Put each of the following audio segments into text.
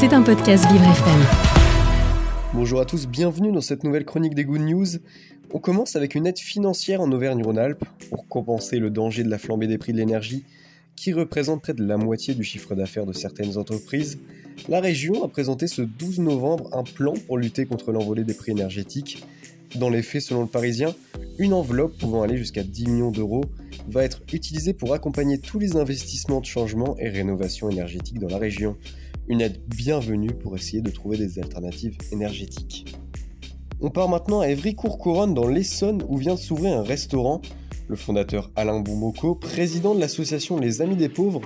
C'est un podcast Vivre FM. Bonjour à tous, bienvenue dans cette nouvelle chronique des Good News. On commence avec une aide financière en Auvergne-Rhône-Alpes pour compenser le danger de la flambée des prix de l'énergie qui représente près de la moitié du chiffre d'affaires de certaines entreprises. La région a présenté ce 12 novembre un plan pour lutter contre l'envolée des prix énergétiques. Dans les faits, selon le Parisien, une enveloppe pouvant aller jusqu'à 10 millions d'euros va être utilisée pour accompagner tous les investissements de changement et rénovation énergétique dans la région une aide bienvenue pour essayer de trouver des alternatives énergétiques. On part maintenant à Évry-Courcouronne dans l'Essonne où vient de s'ouvrir un restaurant. Le fondateur Alain Boumoko, président de l'association Les Amis des Pauvres,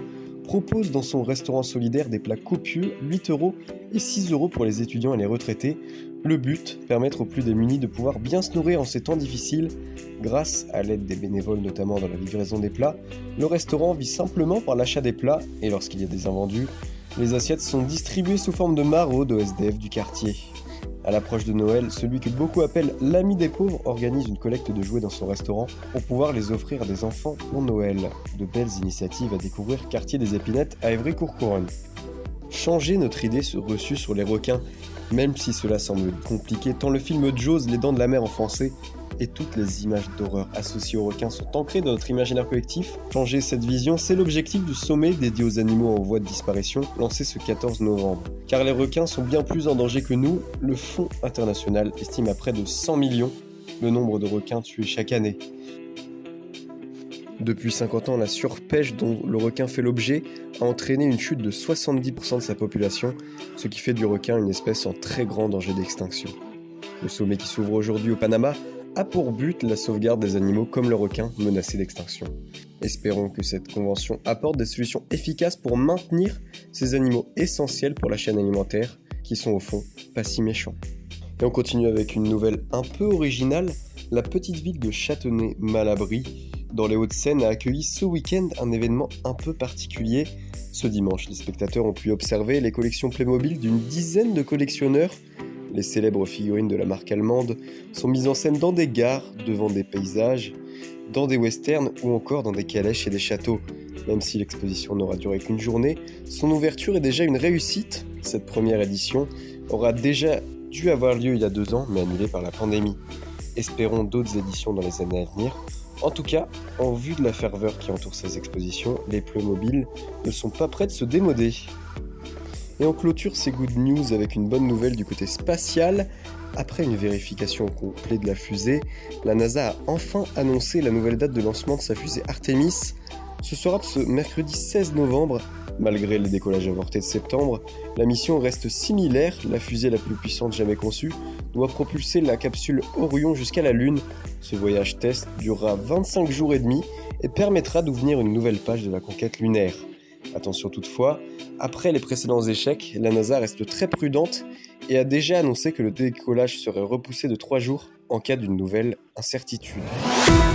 propose dans son restaurant solidaire des plats copieux, 8 euros et 6 euros pour les étudiants et les retraités. Le but, permettre aux plus démunis de pouvoir bien se nourrir en ces temps difficiles. Grâce à l'aide des bénévoles, notamment dans la livraison des plats, le restaurant vit simplement par l'achat des plats et lorsqu'il y a des invendus, les assiettes sont distribuées sous forme de maraudes au SDF du quartier. À l'approche de Noël, celui que beaucoup appellent l'ami des pauvres organise une collecte de jouets dans son restaurant pour pouvoir les offrir à des enfants pour Noël. De belles initiatives à découvrir quartier des Épinettes à Évry-Courcouronne. Changer notre idée reçue sur les requins, même si cela semble compliqué tant le film Jaws, Les Dents de la Mer en français, et toutes les images d'horreur associées aux requins sont ancrées dans notre imaginaire collectif. Changer cette vision, c'est l'objectif du sommet dédié aux animaux en voie de disparition, lancé ce 14 novembre. Car les requins sont bien plus en danger que nous, le Fonds international estime à près de 100 millions le nombre de requins tués chaque année. Depuis 50 ans, la surpêche dont le requin fait l'objet a entraîné une chute de 70% de sa population, ce qui fait du requin une espèce en très grand danger d'extinction. Le sommet qui s'ouvre aujourd'hui au Panama a pour but la sauvegarde des animaux comme le requin menacé d'extinction. Espérons que cette convention apporte des solutions efficaces pour maintenir ces animaux essentiels pour la chaîne alimentaire, qui sont au fond pas si méchants. Et on continue avec une nouvelle un peu originale. La petite ville de Châtenay-Malabry, dans les Hauts-de-Seine, a accueilli ce week-end un événement un peu particulier. Ce dimanche, les spectateurs ont pu observer les collections Playmobil d'une dizaine de collectionneurs les célèbres figurines de la marque allemande sont mises en scène dans des gares, devant des paysages, dans des westerns ou encore dans des calèches et des châteaux. Même si l'exposition n'aura duré qu'une journée, son ouverture est déjà une réussite. Cette première édition aura déjà dû avoir lieu il y a deux ans, mais annulée par la pandémie. Espérons d'autres éditions dans les années à venir. En tout cas, en vue de la ferveur qui entoure ces expositions, les mobiles ne sont pas prêts de se démoder. Et on clôture ces good news avec une bonne nouvelle du côté spatial. Après une vérification complète de la fusée, la NASA a enfin annoncé la nouvelle date de lancement de sa fusée Artemis. Ce sera ce mercredi 16 novembre. Malgré le décollage avorté de septembre, la mission reste similaire. La fusée la plus puissante jamais conçue doit propulser la capsule Orion jusqu'à la Lune. Ce voyage test durera 25 jours et demi et permettra d'ouvrir une nouvelle page de la conquête lunaire. Attention toutefois, après les précédents échecs, la NASA reste très prudente et a déjà annoncé que le décollage serait repoussé de 3 jours en cas d'une nouvelle incertitude.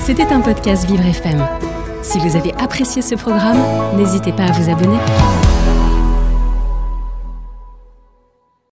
C'était un podcast Vivre FM. Si vous avez apprécié ce programme, n'hésitez pas à vous abonner.